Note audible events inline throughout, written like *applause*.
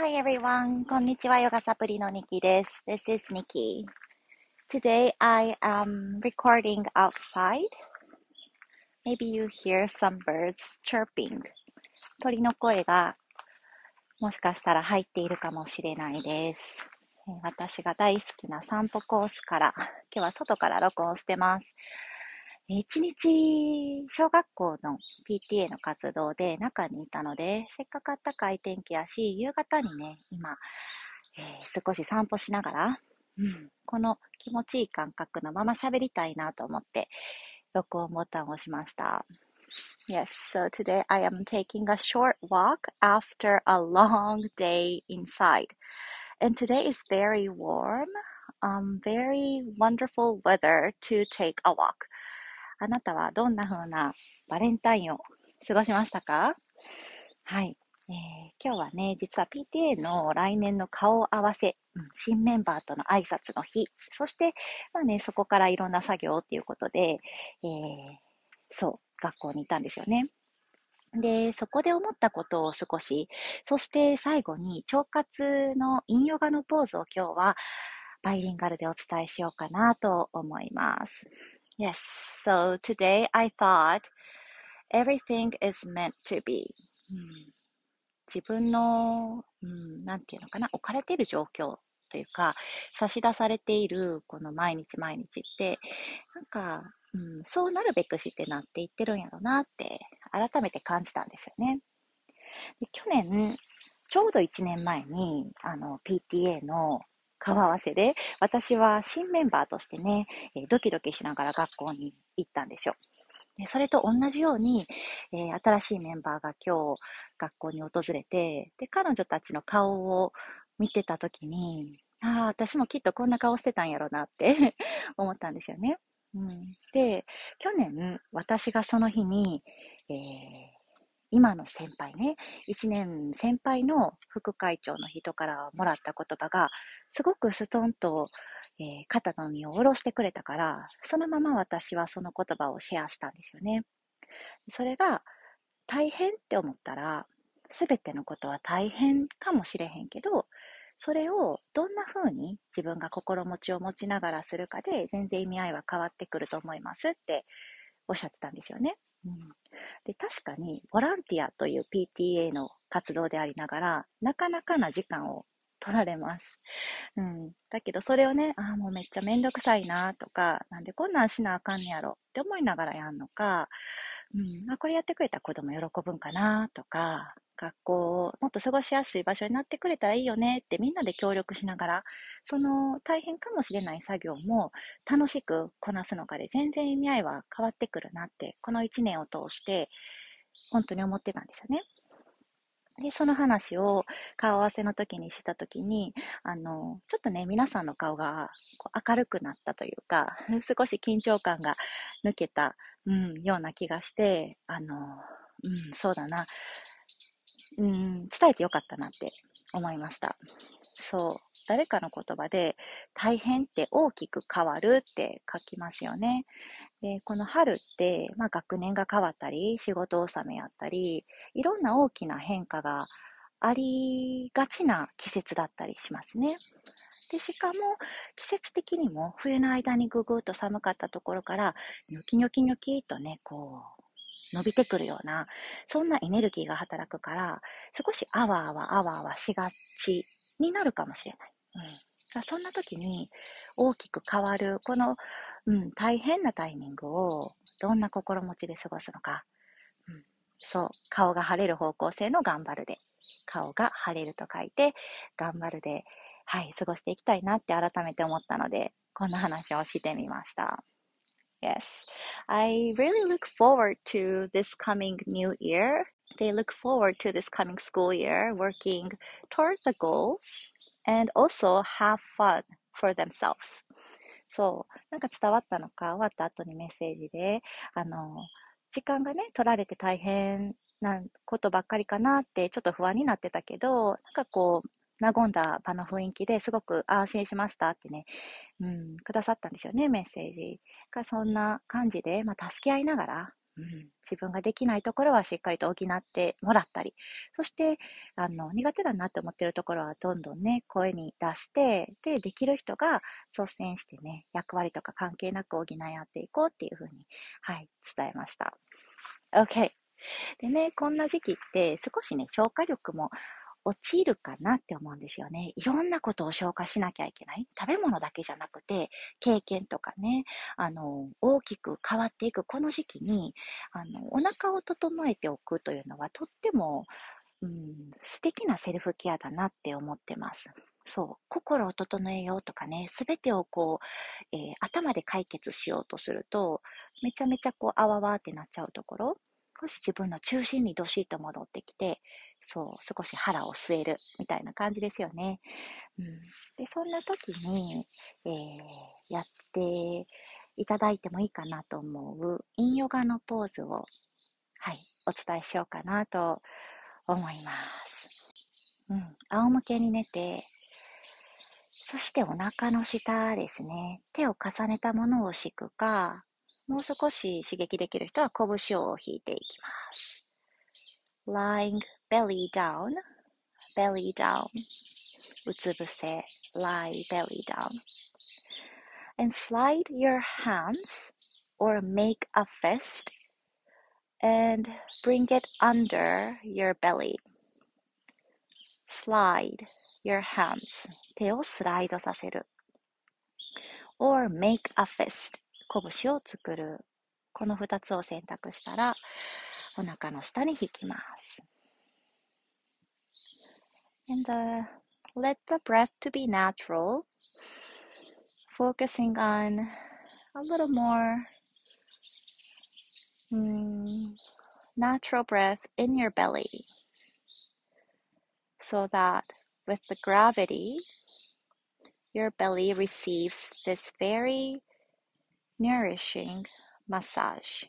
Hi everyone. こんにちは。ヨガサプリのニキです。This is Nikki. Today I am recording outside. Maybe you hear some birds chirping. 鳥の声がもしかしたら入っているかもしれないです。私が大好きな散歩コースから、今日は外から録音してます。一日、小学校の PTA の活動で中にいたので、せっかくあったかい天気やし、夕方にね、今、えー、少し散歩しながら、うん、この気持ちいい感覚のまま喋りたいなと思って、録音ボタンを押しました。Yes, so today I am taking a short walk after a long day inside. And today is very warm, um, very wonderful weather to take a walk. あなたはどんな風なバレンタインを過ごしましたか？はい。えー、今日はね、実は PTA の来年の顔合わせ、うん、新メンバーとの挨拶の日、そして、まあね、そこからいろんな作業っていうことで、えー、そう、学校にいたんですよね。で、そこで思ったことを少し、そして最後に腸活のインヨガのポーズを今日はバイリンガルでお伝えしようかなと思います。Yes, so today I thought everything is meant to be、うん、自分の、うん、なんていうのかな、置かれている状況というか、差し出されているこの毎日毎日って、なんか、うん、そうなるべくしてなっていってるんやろなって改めて感じたんですよね。で去年、ちょうど1年前に、あの、PTA の顔合わせで、私は新メンバーとしてね、えドキドキしながら学校に行ったんですよ。でそれと同じように、えー、新しいメンバーが今日学校に訪れて、で、彼女たちの顔を見てた時に、ああ、私もきっとこんな顔してたんやろうなって *laughs* 思ったんですよね。うん、で、去年、私がその日に、えー今の先輩ね、一年先輩の副会長の人からもらった言葉が、すごくストンと、えー、肩の荷を下ろしてくれたから、そのまま私はその言葉をシェアしたんですよね。それが、大変って思ったら、すべてのことは大変かもしれへんけど、それをどんな風に自分が心持ちを持ちながらするかで全然意味合いは変わってくると思いますっておっしゃってたんですよね。うん、で確かにボランティアという PTA の活動でありながらなかなかな時間を取られます。うん、だけどそれをね、ああ、もうめっちゃめんどくさいなとか、なんでこんなんしなあかんねやろって思いながらやんのか、うん、あこれやってくれたら子供喜ぶんかなとか、学校をもっと過ごしやすい場所になってくれたらいいよねってみんなで協力しながら、その大変かもしれない作業も楽しくこなすのかで全然意味合いは変わってくるなって、この1年を通して本当に思ってたんですよね。で、その話を顔合わせの時にした時に、あの、ちょっとね、皆さんの顔がこう明るくなったというか、*laughs* 少し緊張感が抜けた、うん、ような気がして、あの、うん、そうだな。うん、伝えてよかったなって思いました。そう。誰かの言葉で、大変って大きく変わるって書きますよね。で、この春って、まあ学年が変わったり、仕事納めやったり、いろんな大きな変化がありがちな季節だったりしますね。で、しかも季節的にも冬の間にぐぐっと寒かったところから、ニョキニョキニョキとね、こう、伸びてくるような、そんなエネルギーが働くから、少しあわあわあわあわしがちになるかもしれない。うん、そんな時に大きく変わる、この、うん、大変なタイミングをどんな心持ちで過ごすのか。うん、そう、顔が晴れる方向性の頑張るで。顔が晴れると書いて、頑張るで、はい、過ごしていきたいなって改めて思ったので、こんな話をしてみました。Yes, I really look forward to this coming new year. They look forward to this coming school year working toward the goals and also have fun for themselves. そう、なんか伝わったのか、終わった後にメッセージで、あの、時間がね、取られて大変なことばっかりかなってちょっと不安になってたけど、なんかこう、和んだ場の雰囲気ですごく安心しましたってね、うん、くださったんですよね、メッセージ。がそんな感じで、まあ、助け合いながら、うん、自分ができないところはしっかりと補ってもらったり、そして、あの、苦手だなって思ってるところはどんどんね、声に出して、で、できる人が率先してね、役割とか関係なく補い合っていこうっていうふうに、はい、伝えました。OK。でね、こんな時期って少しね、消化力も落ちるかなって思うんですよね。いろんなことを消化しなきゃいけない。食べ物だけじゃなくて、経験とかね、あの、大きく変わっていくこの時期に、あの、お腹を整えておくというのはとっても、うん、素敵なセルフケアだなって思ってます。そう、心を整えようとかね、すべてをこう、えー、頭で解決しようとすると、めちゃめちゃこう、あわわってなっちゃうところ、少し自分の中心にどしっと戻ってきて、そう、少し腹を据えるみたいな感じですよね。うん、で、そんな時に、えー、やっていただいてもいいかなと思う、インヨガのポーズを、はい、お伝えしようかなと思います。うん、仰向けに寝て、そしてお腹の下ですね。手を重ねたものを敷くか、もう少し刺激できる人は拳を引いていきます。lying belly down, belly down, うつ伏せ lie belly down. And slide your hands or make a fist and bring it under your belly. Slide your hands 手をスライドさせる or make a fist 拳を作るこの2つを選択したらお腹の下に引きます。And uh, let the breath to be natural, focusing on a little more mm, natural breath in your belly so that with the gravity, your belly receives this very nourishing massage.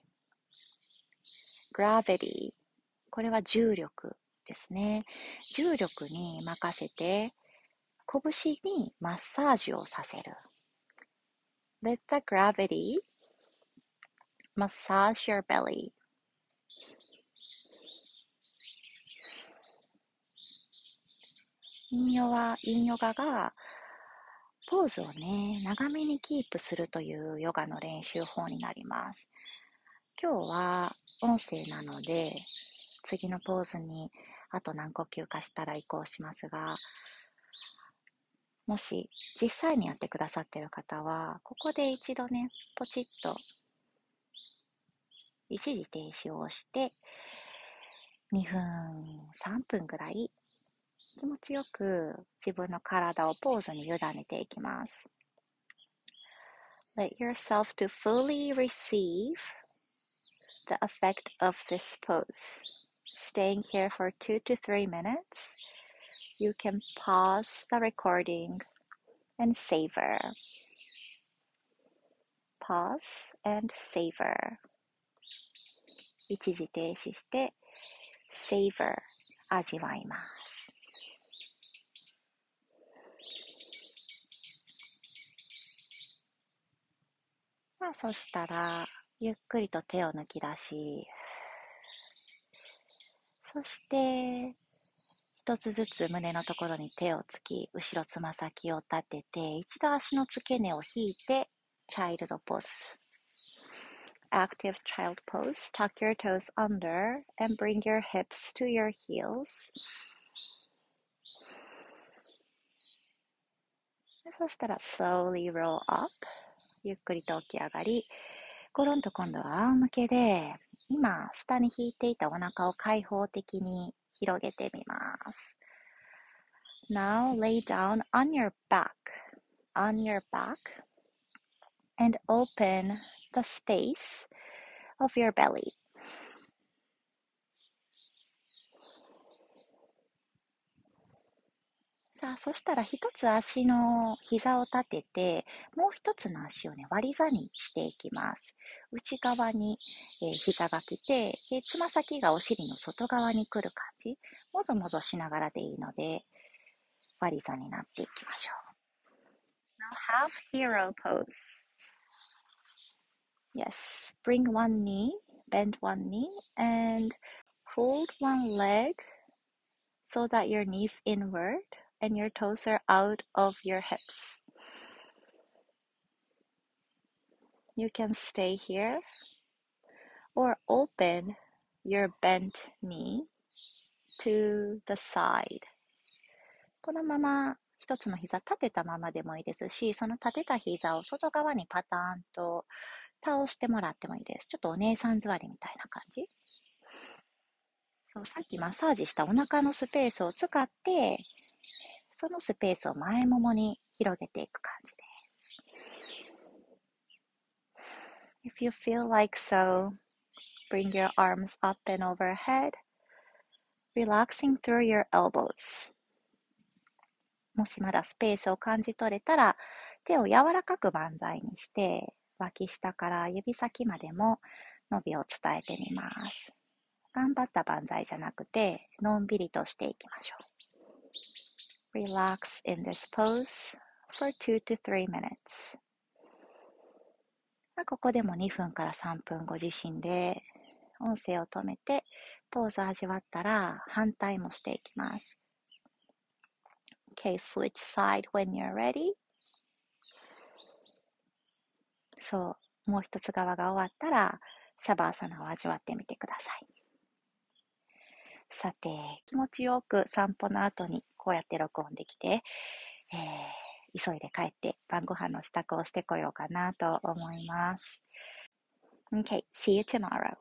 gravity これは重力 ですね。重力に任せて、拳にマッサージをさせる。Let the gravity massage your belly. インヨガ、インヨガがポーズをね、長めにキープするというヨガの練習法になります。今日は音声なので、次のポーズにあと何呼吸かしたら移行しますが、もし実際にやってくださっている方は、ここで一度ね、ポチッと一時停止をして、2分、3分ぐらい気持ちよく自分の体をポーズに委ねていきます。Let yourself to fully receive the effect of this pose. Staying here for two to three minutes, you can pause the recording and savor. Pause and savor. 一時停止して savor 味わいます。まあ、そしたら、ゆっくりと手を抜き出し、 そして、一つずつ胸のところに手をつき、後ろつま先を立てて、一度足の付け根を引いて、チャイルドポーズ。Active child pose. Tuck your toes under and bring your hips to your heels. そしたら slowly roll up. ゆっくりと起き上がり、コロンと今度は仰向けで、今、下に引いていたお腹を開放的に広げてみます。Now lay down on your back, on your back, and open the space of your belly. さあ、そしたら一つ足の膝を立てて、もう一つの足をね、割り座にしていきます。内側に、えー、膝が来て、で、つま先がお尻の外側に来る感じ。もぞもぞしながらでいいので、割り座になっていきましょう。Now half hero pose. Yes. Bring one knee bend one knee and fold one leg so that your knees inward and your toes are out of your hips. You can stay here or open your bent knee to the side. このまま一つの膝立てたままでもいいですし、その立てた膝を外側にパターンと倒してもらってもいいです。ちょっとお姉さん座りみたいな感じ。そうさっきマッサージしたお腹のスペースを使って、そのスペースを前ももに広げていく感じです。If you feel like so, bring your arms up and overhead, relaxing through your elbows. もしまだスペースを感じ取れたら、手を柔らかく万歳にして、脇下から指先までも伸びを伝えてみます。頑張った万歳じゃなくて、のんびりとしていきましょう。Relax in this pose for 2 to 3 minutes. ここでも2分から3分ご自身で音声を止めてポーズ味わったら反対もしていきます。Okay, switch side when you're ready. そう、もう一つ側が終わったらシャバーサナを味わってみてください。さて、気持ちよく散歩の後にこうやって録音できて、えー、急いで帰って晩ご飯の支度をしてこようかなと思います。Okay, see you tomorrow.